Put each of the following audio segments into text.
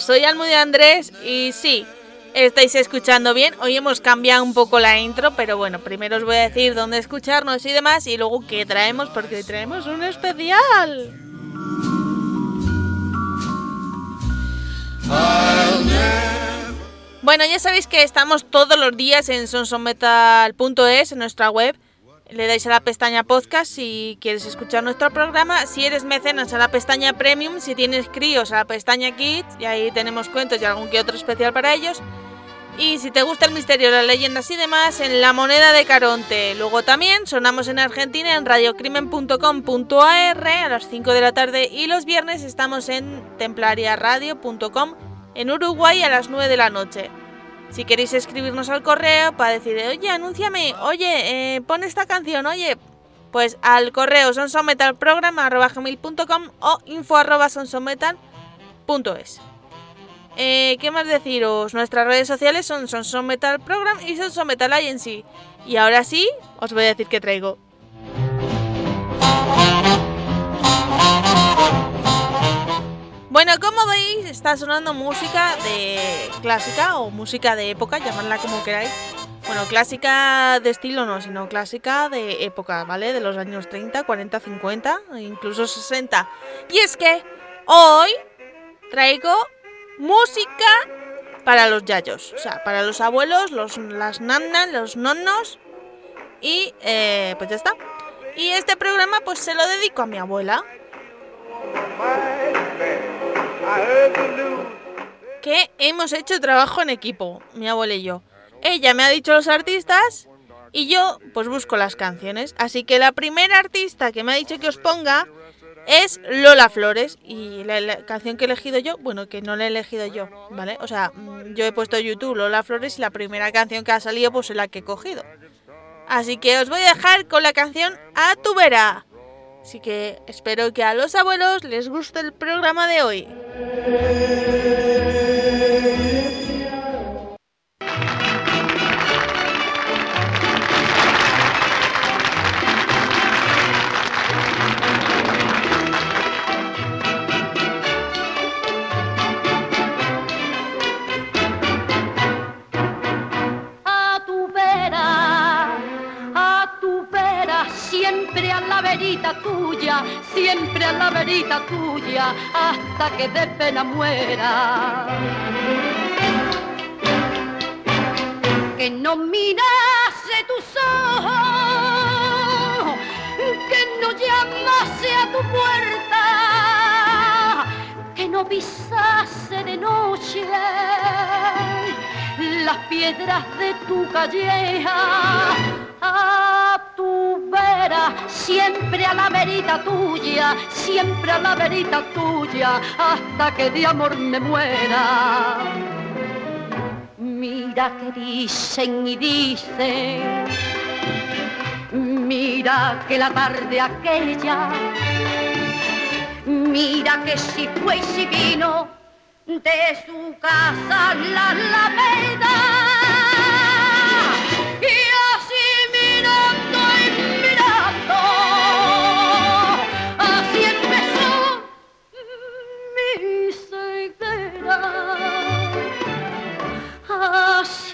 Soy Almude Andrés y sí, estáis escuchando bien. Hoy hemos cambiado un poco la intro, pero bueno, primero os voy a decir dónde escucharnos y demás y luego qué traemos, porque hoy traemos un especial. Bueno, ya sabéis que estamos todos los días en sonsonmetal.es, en nuestra web. Le dais a la pestaña podcast si quieres escuchar nuestro programa. Si eres mecenas a la pestaña premium. Si tienes críos a la pestaña kids. Y ahí tenemos cuentos y algún que otro especial para ellos. Y si te gusta el misterio, las leyendas y demás, en La Moneda de Caronte. Luego también sonamos en Argentina en radiocrimen.com.ar a las 5 de la tarde. Y los viernes estamos en templariaradio.com en Uruguay a las 9 de la noche. Si queréis escribirnos al correo para decir, oye, anúnciame, oye, eh, pon esta canción, oye, pues al correo sonsonmetalprogram.com o info.sonsonmetal.es. Eh, ¿Qué más deciros? Nuestras redes sociales son Sonsonmetalprogram y Sonsonmetal Agency. Y ahora sí, os voy a decir qué traigo. Bueno, como veis, está sonando música de clásica o música de época, llamadla como queráis. Bueno, clásica de estilo no, sino clásica de época, ¿vale? De los años 30, 40, 50, e incluso 60. Y es que hoy traigo música para los yayos, o sea, para los abuelos, los, las nanas, los nonnos. Y eh, pues ya está. Y este programa pues se lo dedico a mi abuela que hemos hecho trabajo en equipo, mi abuela y yo. Ella me ha dicho los artistas y yo pues busco las canciones. Así que la primera artista que me ha dicho que os ponga es Lola Flores. Y la, canción que he elegido yo, bueno, que no la he elegido yo, ¿vale? O sea, mm, yo he puesto YouTube Lola Flores y la primera canción que ha salido pues es la que he cogido. Así que os voy a dejar con la canción A tu vera. Así que espero que a los abuelos les guste el programa de hoy. Verita tuya, siempre a la verita tuya, hasta que de pena muera. Que no mirase tus ojos, que no llamase a tu puerta, que no pisase de noche las piedras de tu calleja. Siempre a la verita tuya, siempre a la verita tuya, hasta que de amor me muera. Mira que dicen y dicen, mira que la tarde aquella, mira que si fue y si vino, de su casa la alameda.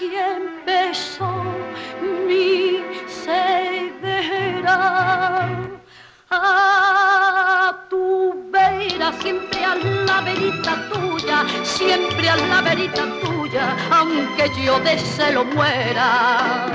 Así empezó mi ceguera. A tu vera, siempre a la verita tuya, siempre a la verita tuya, aunque yo de celo muera.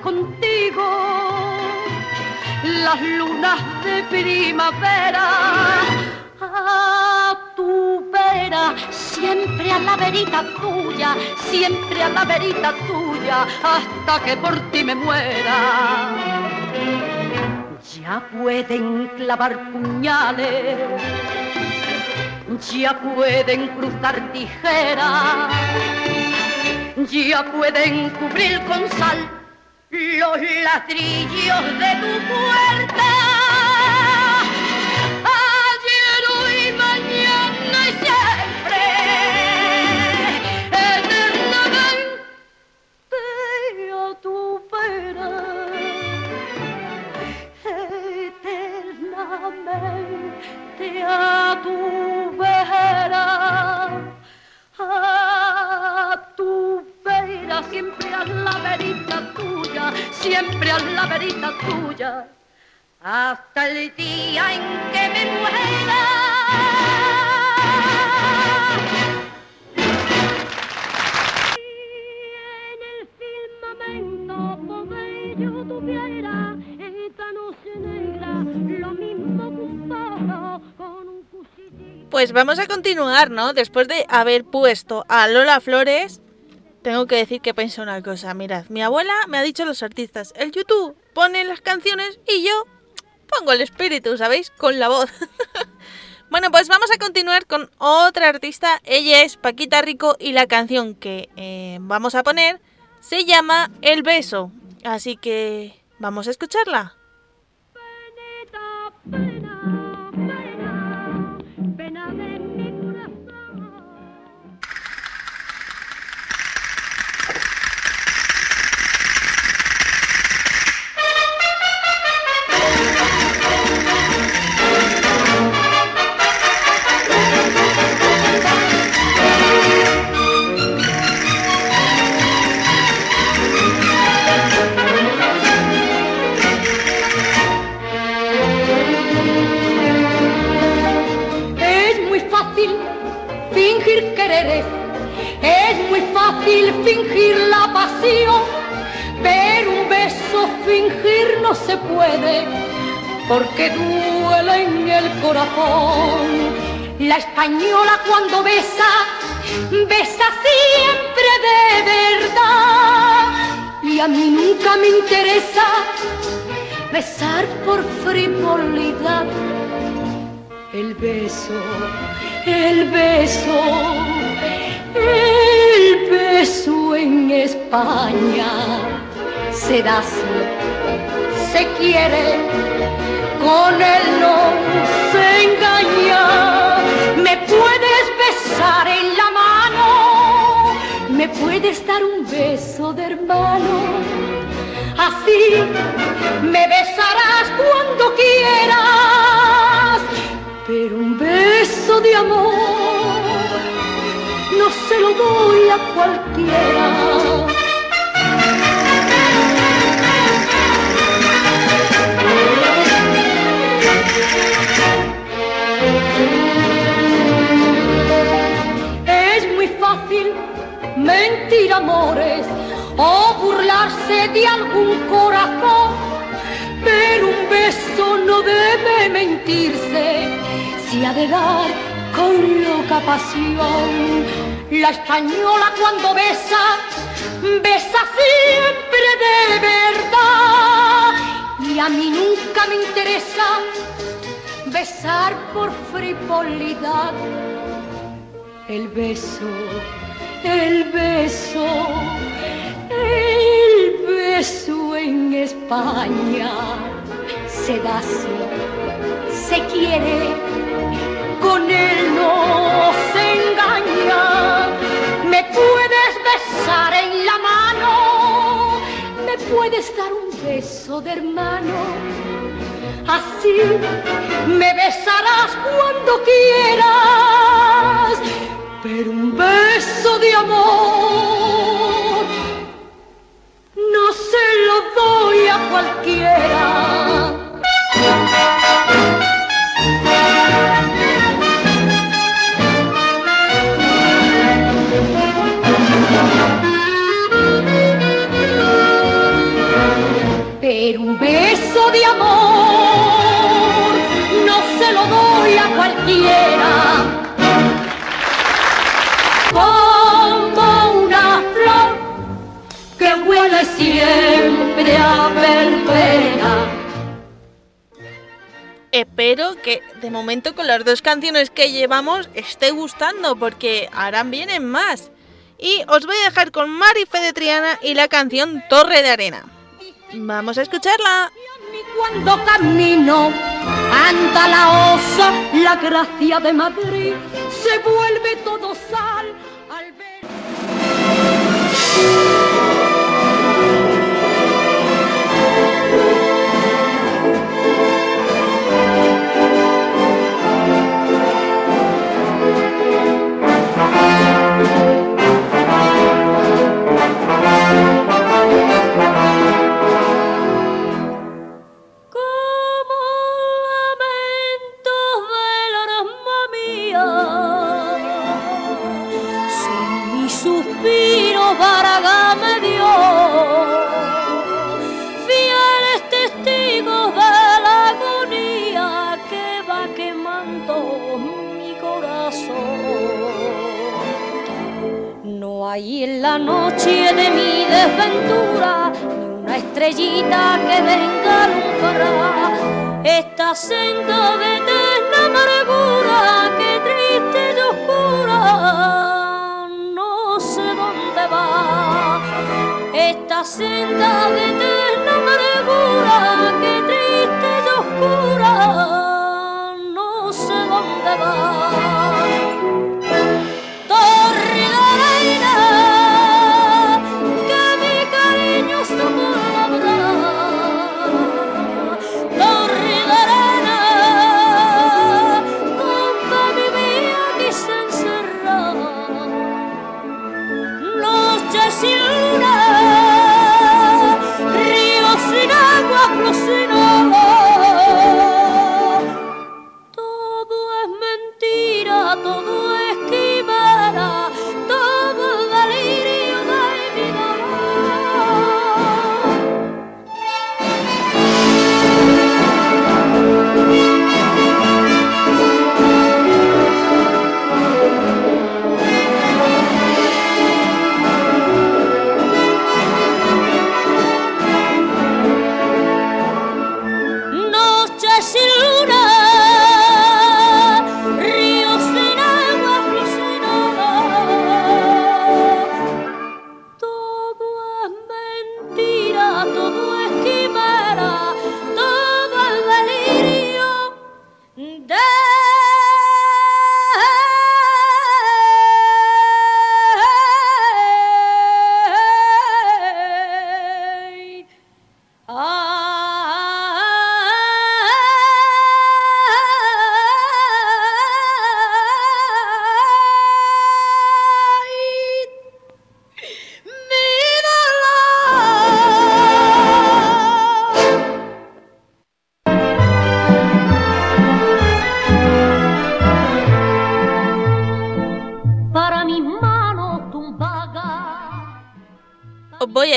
Contigo las lunas de primavera. A tu vera, siempre a la verita tuya, siempre a la verita tuya, hasta que por ti me muera. Ya pueden clavar puñales, ya pueden cruzar tijeras, ya pueden cubrir con sal los ladrillos de tu puerta. Ayer, hoy, mañana y siempre, eternamente a tu vera, eternamente a tu siempre a la verita tuya, siempre a la verita tuya, hasta el día en que me muera. en el firmamento pobre yo tuviera esta noche negra lo mismo que un pájaro con un cuchillito. Pues vamos a continuar, ¿no? Después de haber puesto a Lola Flores, tengo que decir que pienso una cosa. Mirad, mi abuela me ha dicho los artistas, el YouTube pone las canciones y yo pongo el espíritu, ¿sabéis? Con la voz. bueno, pues vamos a continuar con otra artista. Ella es Paquita Rico y la canción que eh, vamos a poner se llama El Beso. Así que vamos a escucharla. Fingir la pasión, pero un beso fingir no se puede, porque duele en el corazón. La española cuando besa, besa siempre de verdad, y a mí nunca me interesa besar por frivolidad. El beso, el beso, el beso en España se da se quiere, con él no se engaña. Me puedes besar en la mano, me puedes dar un beso de hermano. Así me besarás cuando quieras, pero un beso de amor doy a cualquiera. Es muy fácil mentir amores o burlarse de algún corazón, pero un beso no debe mentirse, si ha de dar con loca pasión. La española cuando besa, besa siempre de verdad, y a mí nunca me interesa besar por frivolidad. El beso, el beso, el beso en España se da así, se quiere, con él no se engaña. Me puedes besar en la mano, me puedes dar un beso de hermano. Así me besarás cuando quieras, pero un beso de amor Pero un beso de amor no se lo doy a cualquiera. Como una flor que huele siempre a verbena. Espero que de momento con las dos canciones que llevamos esté gustando porque ahora vienen más. Y os voy a dejar con Mari Fede Triana y la canción Torre de Arena. Vamos a escucharla. Cuando camino anda la osa, la gracia de Madrid, se vuelve todo sal la noche de mi desventura ni una estrellita que venga a alumbrar. Esta senda de eterna amargura que triste y oscura no sé dónde va. Esta senda de eterna amargura que triste y oscura no sé dónde va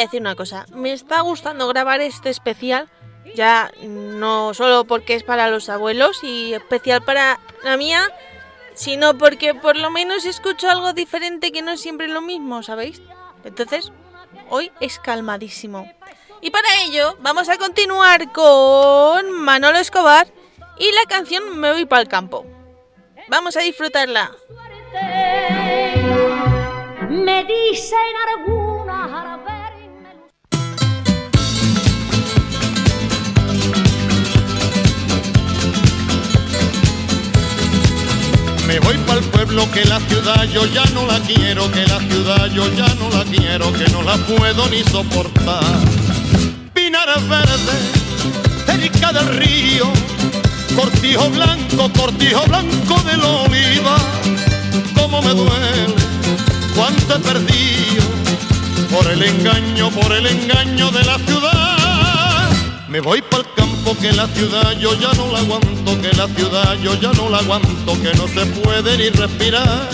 decir una cosa. Me está gustando grabar este especial. Ya no solo porque es para los abuelos y especial para la mía, sino porque por lo menos escucho algo diferente que no es siempre lo mismo, ¿sabéis? Entonces, hoy es calmadísimo. Y para ello, vamos a continuar con Manolo Escobar y la canción Me voy para el campo. Vamos a disfrutarla. Me Me voy para el pueblo que la ciudad yo ya no la quiero, que la ciudad yo ya no la quiero, que no la puedo ni soportar. Pinares verdes, cerca del río, cortijo blanco, cortijo blanco de la oliva, cómo me duele, cuánto he perdido, por el engaño, por el engaño de la ciudad. Me voy para el campo que la ciudad yo ya no la aguanto que la ciudad yo ya no la aguanto, que no se puede ni respirar.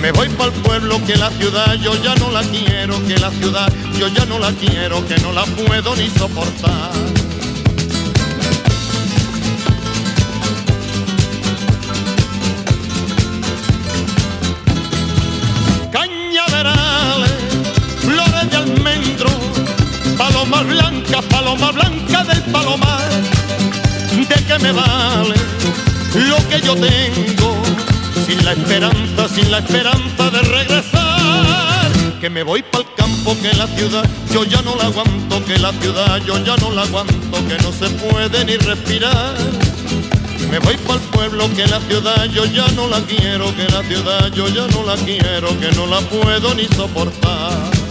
Me voy para el pueblo que la ciudad yo ya no la quiero, que la ciudad yo ya no la quiero, que no la puedo ni soportar. Palomas blancas, paloma blanca del palomar ¿De qué me vale lo que yo tengo sin la esperanza, sin la esperanza de regresar? que me voy pa'l campo, que la ciudad yo ya no la aguanto, que la ciudad yo ya no la aguanto, que no se puede ni respirar. Me voy pa'l pueblo, que la ciudad yo ya no la quiero, que la ciudad yo ya no la quiero, que no la puedo ni soportar.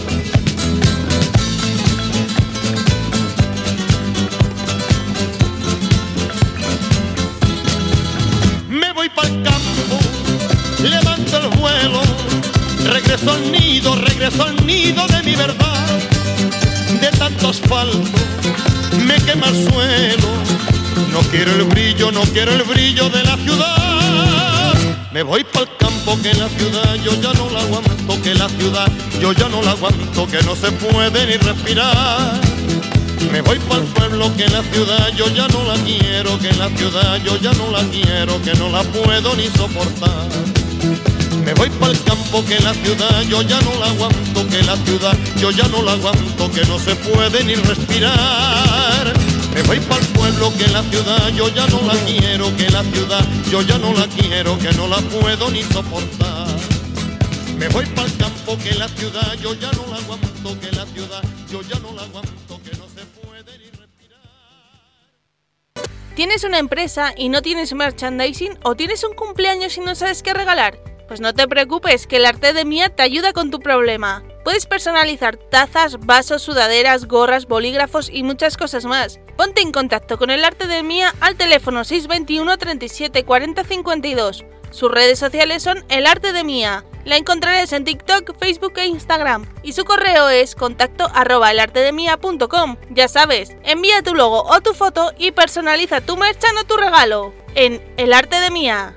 Vuelo, regreso al nido, regreso al nido de mi verdad. De tanto asfalto me quema el suelo. No quiero el brillo, no quiero el brillo de la ciudad. Me voy pa'l campo que la ciudad yo ya no la aguanto, que la ciudad yo ya no la aguanto, que no se puede ni respirar. Me voy pa'l pueblo que la ciudad yo ya no la quiero, que la ciudad yo ya no la quiero, que no la puedo ni soportar. Me voy pa'l campo que la ciudad yo ya no la aguanto, que la ciudad yo ya no la aguanto, que no se puede ni respirar. Me voy pa'l pueblo que la ciudad yo ya no la quiero, que la ciudad yo ya no la quiero, que no la puedo ni soportar. Me voy pa'l campo que la ciudad yo ya no la aguanto, que la ciudad yo ya no la aguanto, que no se puede ni respirar. ¿Tienes una empresa y no tienes merchandising o tienes un cumpleaños y no sabes qué regalar? Pues no te preocupes, que el arte de Mía te ayuda con tu problema. Puedes personalizar tazas, vasos, sudaderas, gorras, bolígrafos y muchas cosas más. Ponte en contacto con el arte de Mía al teléfono 621 37 40 52. Sus redes sociales son El Arte de Mía. La encontrarás en TikTok, Facebook e Instagram. Y su correo es contacto arroba elartedemia.com. Ya sabes, envía tu logo o tu foto y personaliza tu merchan o tu regalo. En El Arte de Mía.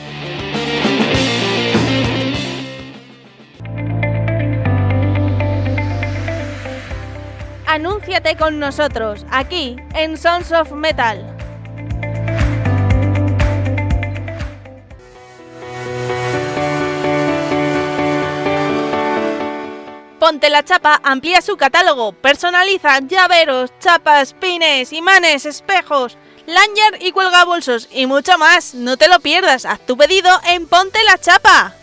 Anúnciate con nosotros, aquí, en Sons of Metal. Ponte la Chapa amplía su catálogo, personaliza llaveros, chapas, pines, imanes, espejos, lanyard y cuelga bolsos y mucho más. No te lo pierdas, haz tu pedido en Ponte la Chapa.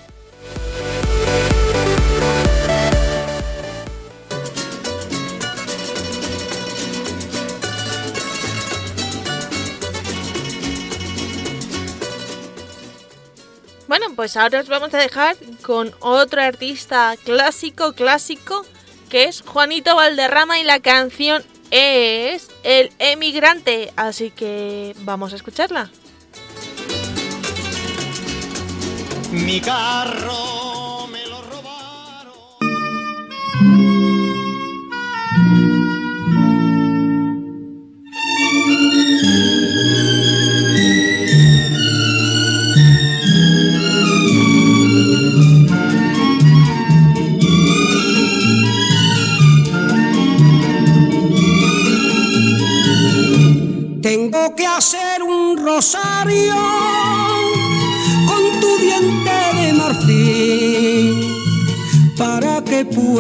Bueno, pues ahora os vamos a dejar con otro artista clásico, clásico, que es Juanito Valderrama y la canción es El Emigrante. Así que vamos a escucharla. Mi carro me lo robaron.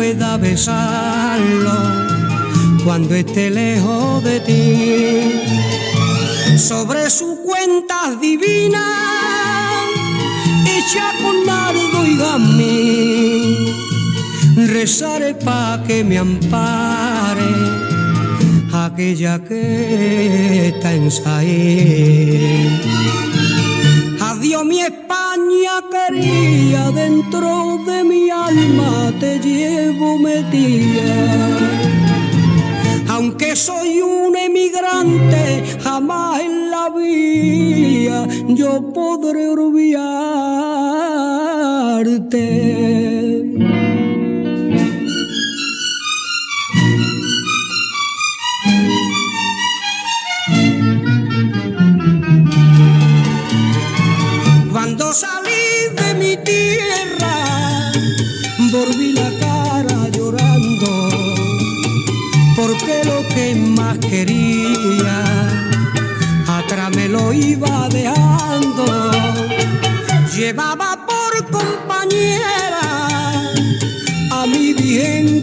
Pueda besarlo cuando esté lejos de ti. Sobre sus cuentas divinas, hecha con nardo y gamín, rezaré pa' que me ampare aquella que está en. Adiós mi España quería, dentro alma te llevo metida. Aunque soy un emigrante, jamás en la vida yo podré olvidarte.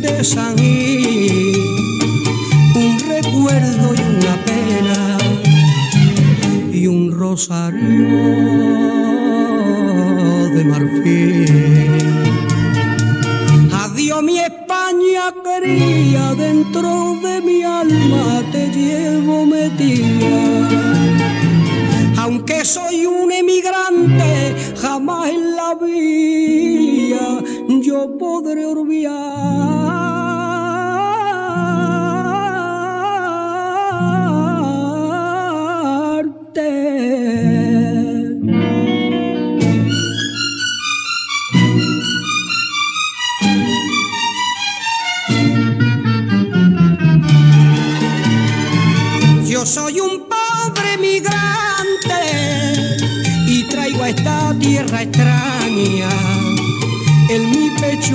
Vigente San un recuerdo y una pena y un rosario de marfil. Adiós mi España quería, dentro de mi alma te llevo metida aunque soy un emigrante, jamás en la vida yo podré olvidarte.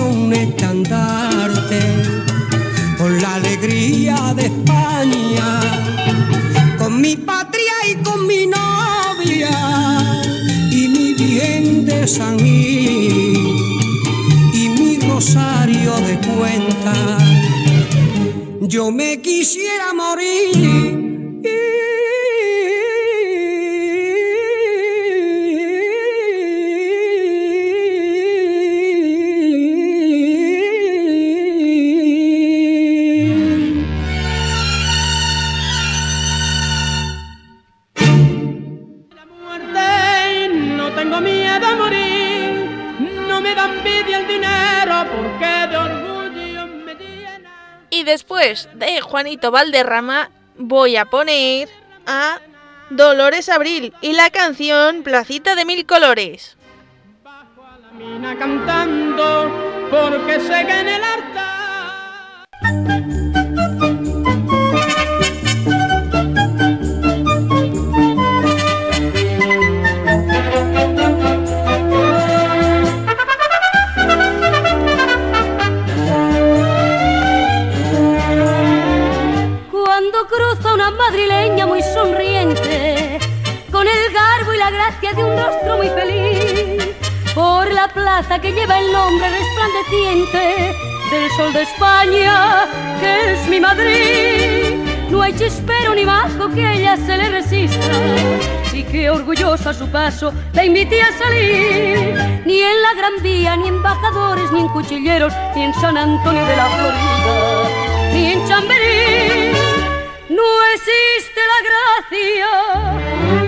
Un estandarte con la alegría de España, con mi patria y con mi novia y mi bien de San y mi rosario de cuenta. Yo me quisiera morir después de Juanito Valderrama voy a poner a Dolores Abril y la canción Placita de Mil Colores. Bajo a la mina cantando porque el cruza una madrileña muy sonriente, con el garbo y la gracia de un rostro muy feliz, por la plaza que lleva el nombre resplandeciente del sol de España, que es mi Madrid. No hay chispero ni bajo que ella se le resista, y que orgullosa a su paso la invite a salir. Ni en la Gran Vía, ni embajadores, ni en cuchilleros, ni en San Antonio de la Florida, ni en Chamberí. No existe la gracia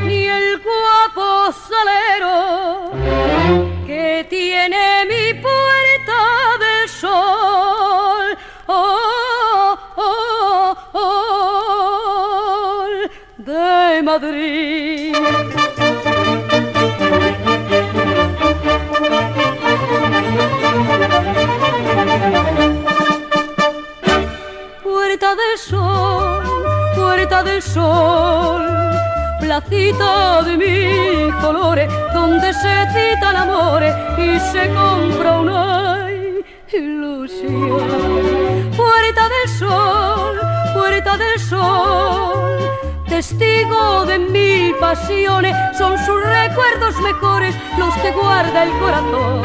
ni el guapo salero que tiene mi puerta del sol. Oh, oh, oh, de Madrid. Del sol, placita de mis colores, donde se cita el amor y se compra una ilusión. Puerta del sol, puerta del sol, testigo de mil pasiones, son sus recuerdos mejores los que guarda el corazón.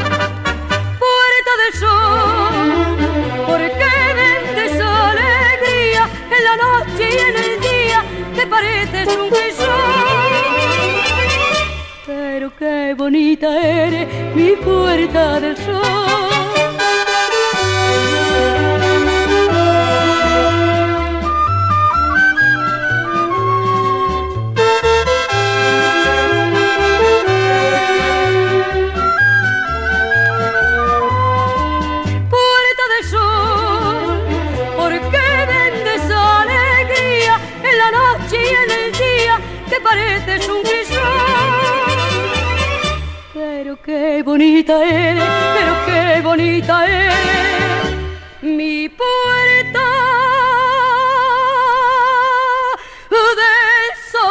Puerta del sol, porque vendes alegría en la noche y en el pareces un crisol. Pero qué bonita eres, mi puerta del sol. Bonita eres, pero qué bonita eres, mi puerta del sol.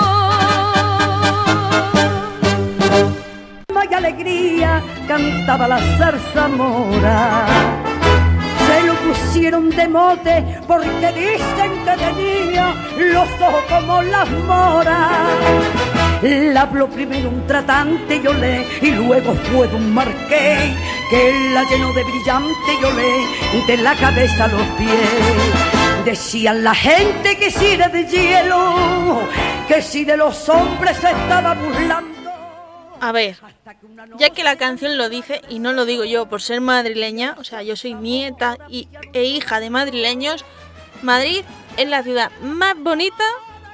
y alegría cantaba la zarzamora. Se lo pusieron de mote porque dicen que tenía los ojos como las moras. La habló primero un tratante, yo le, y luego fue un marqués, que la llenó de brillante, yo le, de la cabeza a los pies. Decían la gente que si era de hielo, que si de los hombres se estaba burlando. A ver, ya que la canción lo dice, y no lo digo yo por ser madrileña, o sea, yo soy nieta y, e hija de madrileños, Madrid es la ciudad más bonita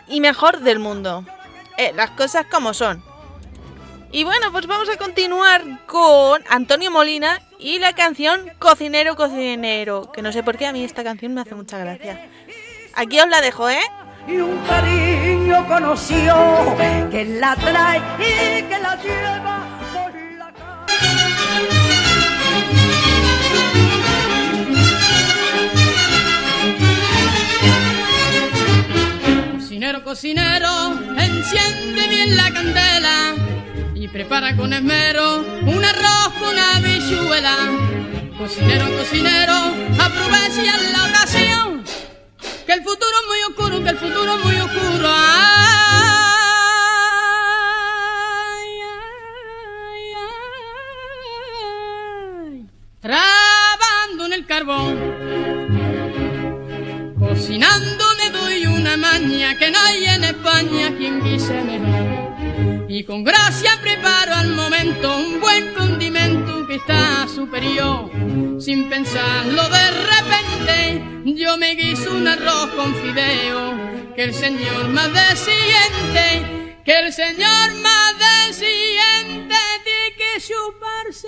y mejor del mundo. Eh, las cosas como son. Y bueno, pues vamos a continuar con Antonio Molina y la canción Cocinero, Cocinero, que no sé por qué a mí esta canción me hace mucha gracia. Aquí os la dejo, ¿eh? y un cariño conoció que la trae y que la lleva por la Cocinero, enciende bien la candela y prepara con esmero un arroz con habichuela. Cocinero, cocinero, aprovecha la ocasión que el futuro es muy oscuro, que el futuro es muy oscuro. Ay, Trabando en el carbón, maña que no hay en España quien guise mejor. Y con gracia preparo al momento un buen condimento que está superior. Sin pensarlo de repente, yo me guiso un arroz con fideo. Que el Señor más desciende, que el Señor más desciende tiene que chuparse.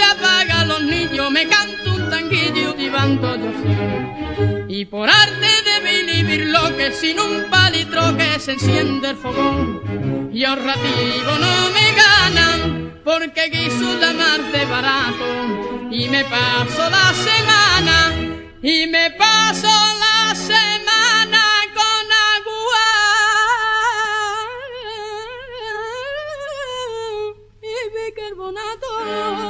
se apaga los niños, me canto un tanguillo divando yo. Y por arte de vivir lo que sin un palitro que se enciende el fogón. Y ahorrativo no me ganan, porque guiso la mar de barato. Y me paso la semana, y me paso la semana con agua y bicarbonato.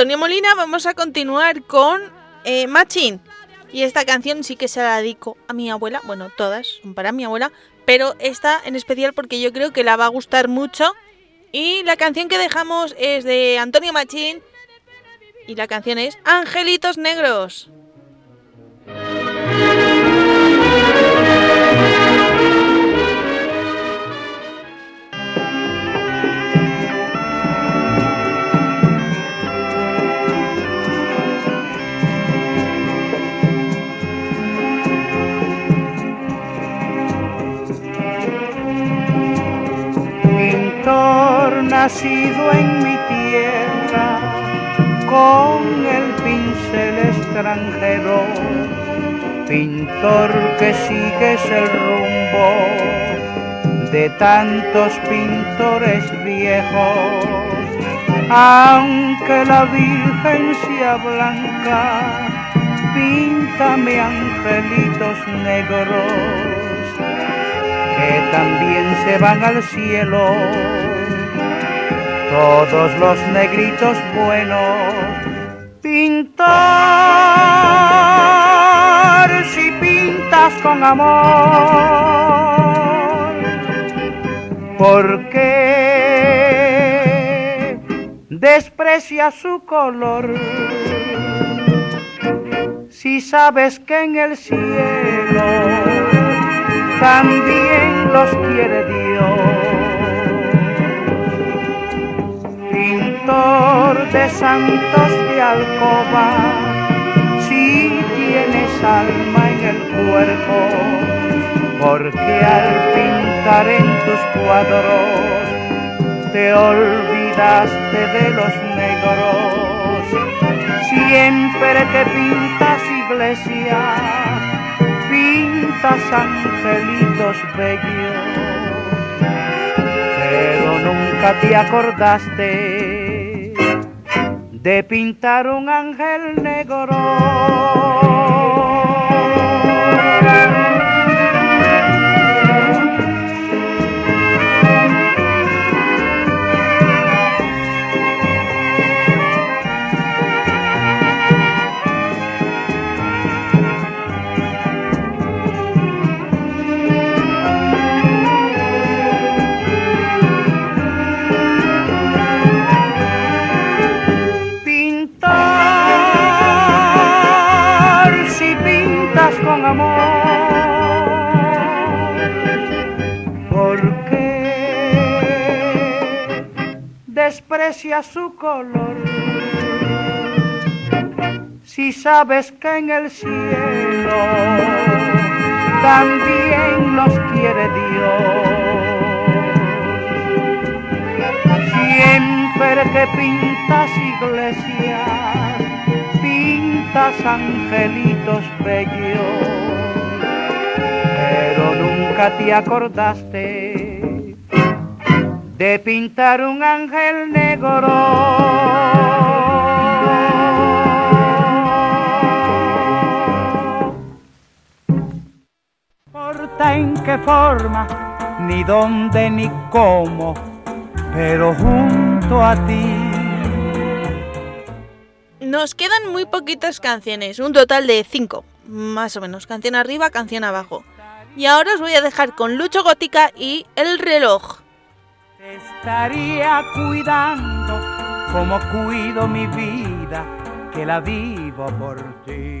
Antonio Molina vamos a continuar con eh, Machín. Y esta canción sí que se la dedico a mi abuela. Bueno, todas son para mi abuela. Pero esta en especial porque yo creo que la va a gustar mucho. Y la canción que dejamos es de Antonio Machín. Y la canción es Angelitos Negros. Nacido en mi tierra, con el pincel extranjero, pintor que sigues el rumbo de tantos pintores viejos, aunque la Virgen sea blanca, píntame angelitos negros que también se van al cielo todos los negritos buenos. Pintar si pintas con amor, porque desprecia su color. Si sabes que en el cielo también los quiere Dios de santos de alcoba, si tienes alma en el cuerpo, porque al pintar en tus cuadros te olvidaste de los negros. Siempre que pintas iglesia, pintas angelitos bellos, pero nunca te acordaste de pintar un ángel negro. Desprecia su color. Si sabes que en el cielo también los quiere Dios. Siempre que pintas iglesias, pintas angelitos bellos, pero nunca te acordaste de pintar un ángel negro. Importa en qué forma, ni dónde ni cómo, pero junto a ti. Nos quedan muy poquitas canciones, un total de cinco, más o menos, canción arriba, canción abajo. Y ahora os voy a dejar con Lucho Gótica y El reloj estaría cuidando como cuido mi vida, que la vivo por ti.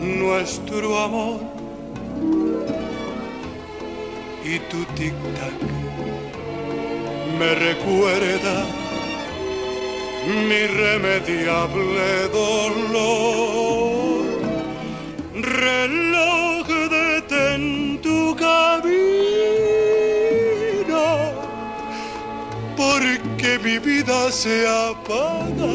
nuestro amor y tu tic-tac me recuerda mi irremediable dolor. Reloj detén tu camino porque mi vida se apaga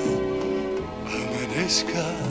amanezca.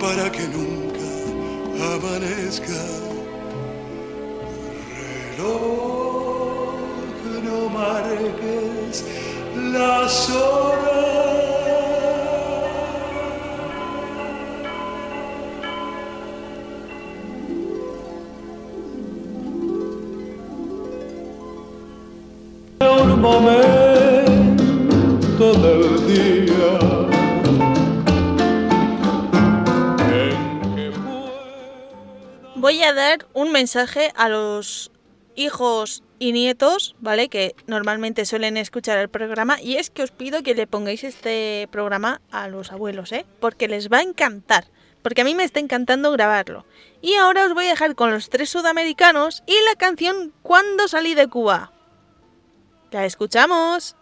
para que nunca amanezca. Reloj, no marques las horas. A dar un mensaje a los hijos y nietos, ¿vale? Que normalmente suelen escuchar el programa. Y es que os pido que le pongáis este programa a los abuelos, ¿eh? Porque les va a encantar. Porque a mí me está encantando grabarlo. Y ahora os voy a dejar con los tres sudamericanos y la canción Cuando salí de Cuba. La escuchamos.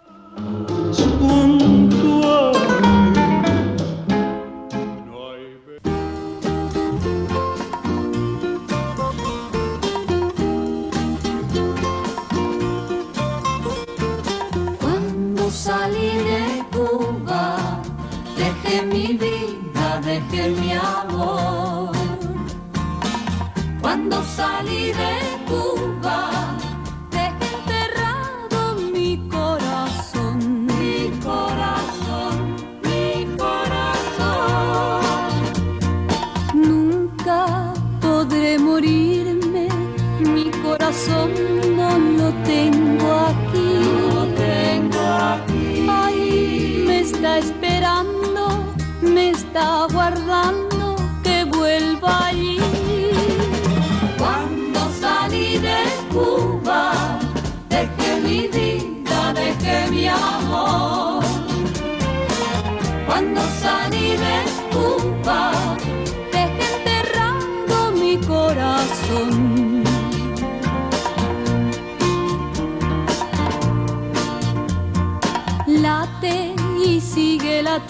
Cuando salí de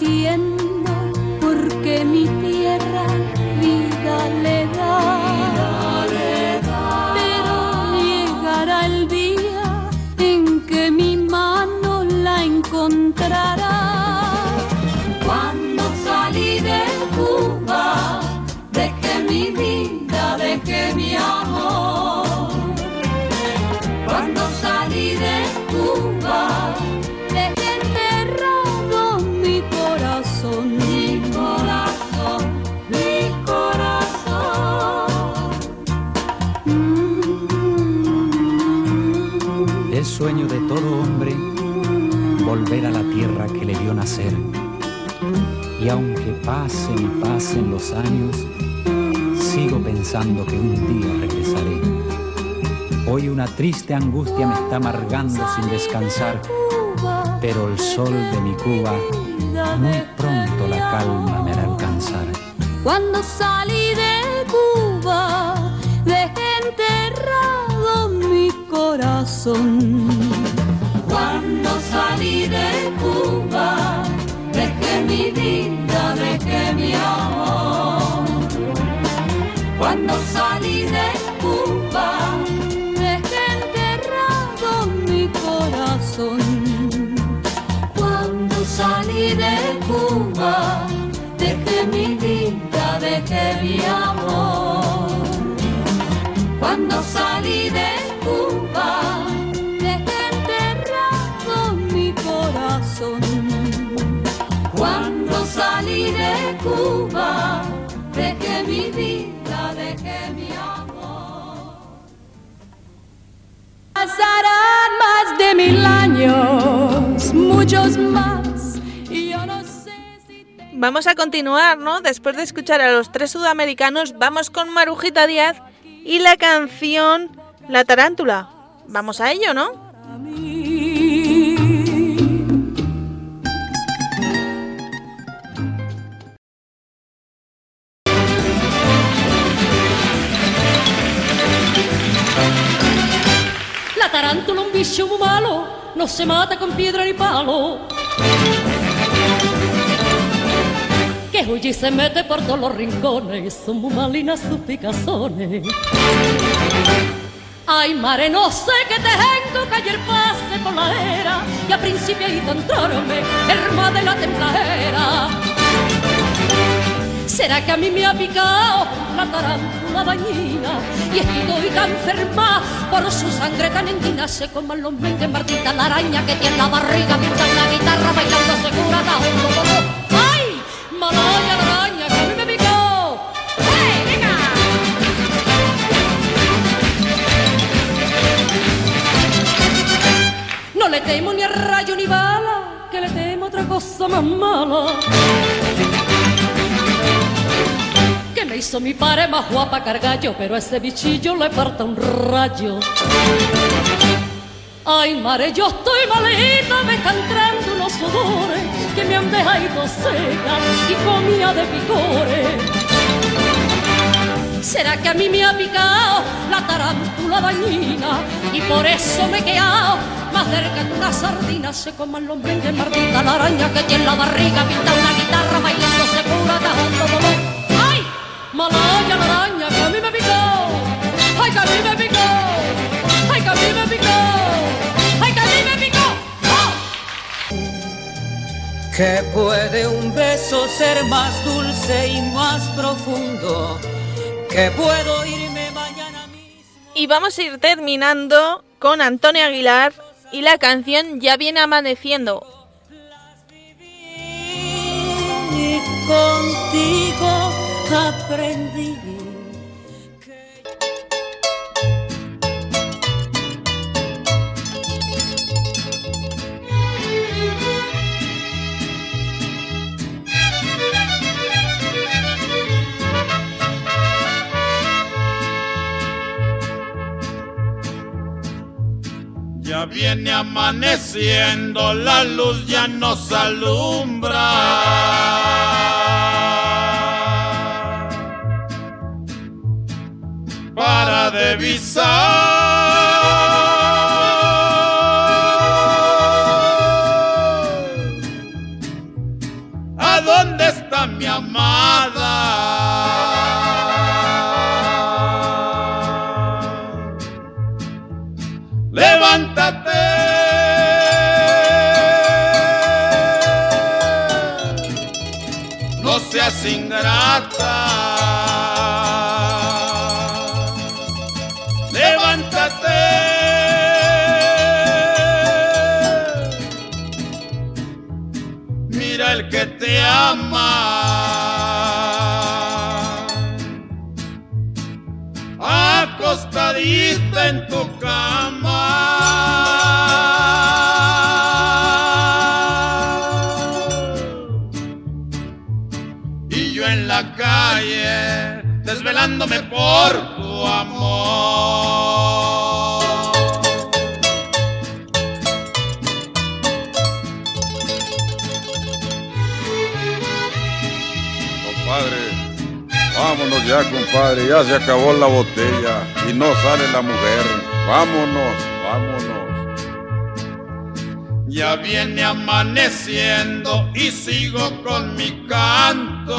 天 tierra que le vio nacer. Y aunque pasen y pasen los años, sigo pensando que un día regresaré. Hoy una triste angustia me está amargando sin descansar, pero el sol de mi Cuba muy pronto la calma me hará alcanzar. Cuando salí de Cuba, dejé enterrado mi corazón. Mil años, muchos más, y yo no sé si te... Vamos a continuar, ¿no? Después de escuchar a los tres sudamericanos, vamos con Marujita Díaz y la canción La Tarántula. Vamos a ello, ¿no? tarántula bicho muy malo, no se mata con piedra ni palo. Que huye y se mete por todos los rincones, son muy malinas sus picazones. Ay, mare, no sé qué te tengo que ayer pase por la era y a principio he ido entrarme, herma de la templajera. ¿Será que a mí me ha picado la tarántula dañina? Y estoy tan enferma por su sangre tan endina. Se coman los mentes Martita, la araña que tiene la barriga, pinta una guitarra bailando da un lobo. ¡Ay! Malaya la araña que a mí me picó. ¡Hey, venga! No le temo ni a rayo ni bala, que le temo otra cosa más mala. Que me hizo mi padre más guapa cargallo, pero a ese bichillo le parta un rayo. Ay, mare, yo estoy malita, me están entrando unos sudores que me han dejado seca y comía de picores. ¿Será que a mí me ha picado la tarántula dañina? Y por eso me he más cerca que una sardina. Se coman los merengues, Martita, la araña que tiene la barriga, pinta una guitarra, bailando segura, tajando dolor. ¡Ay! Malaya la araña que a mí me picó. ¡Ay, que a mí me picó! ¡Ay, que a mí me picó! ¡Ay, que a mí me picó! ¡Oh! Que puede un beso ser más dulce y más profundo. Que puedo irme mañana mismo. Y vamos a ir terminando con Antonio Aguilar y la canción Ya viene amaneciendo. Contigo aprendí. Ya viene amaneciendo, la luz ya nos alumbra. Para divisar a dónde está mi amada. Viene amaneciendo y sigo con mi canto.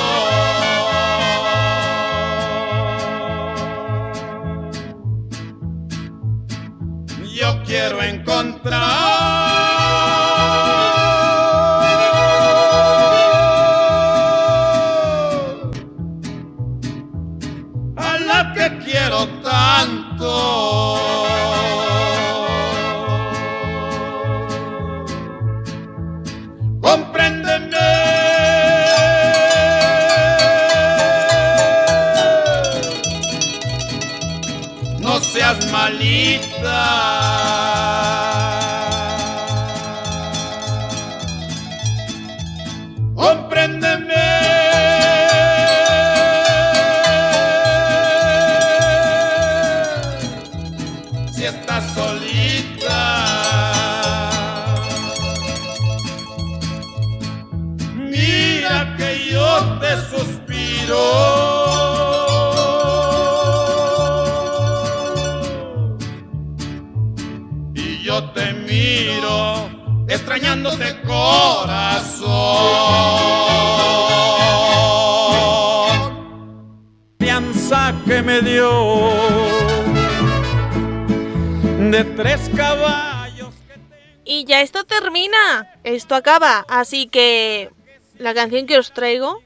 Así que la canción que os traigo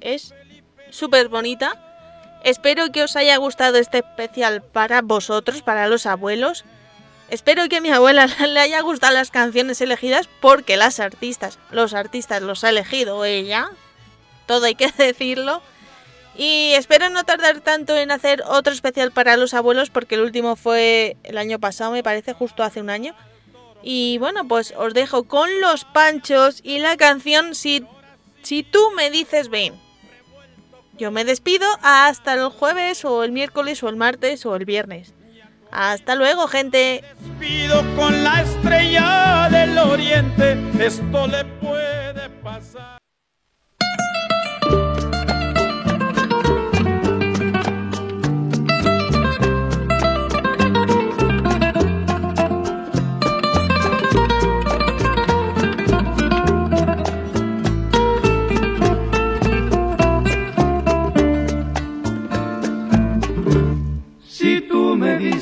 es súper bonita. Espero que os haya gustado este especial para vosotros, para los abuelos. Espero que a mi abuela le haya gustado las canciones elegidas porque las artistas, los artistas los ha elegido ella. Todo hay que decirlo. Y espero no tardar tanto en hacer otro especial para los abuelos porque el último fue el año pasado, me parece, justo hace un año. Y bueno, pues os dejo con los panchos y la canción Si, si tú me dices ven. Yo me despido hasta el jueves o el miércoles o el martes o el viernes. Hasta luego, gente. Pido con la estrella del oriente,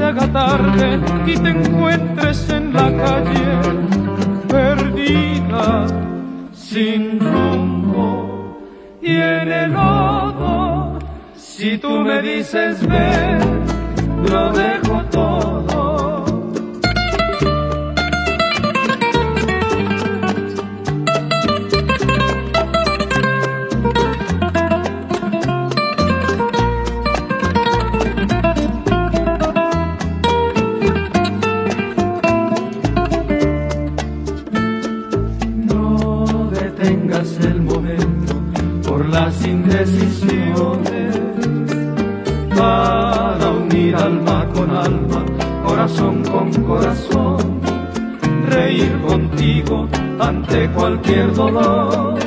se haga tarde y te encuentres en la calle perdida, sin rumbo y en el lodo. Si tú me dices ven, lo dejo todo. Cualquier dolor,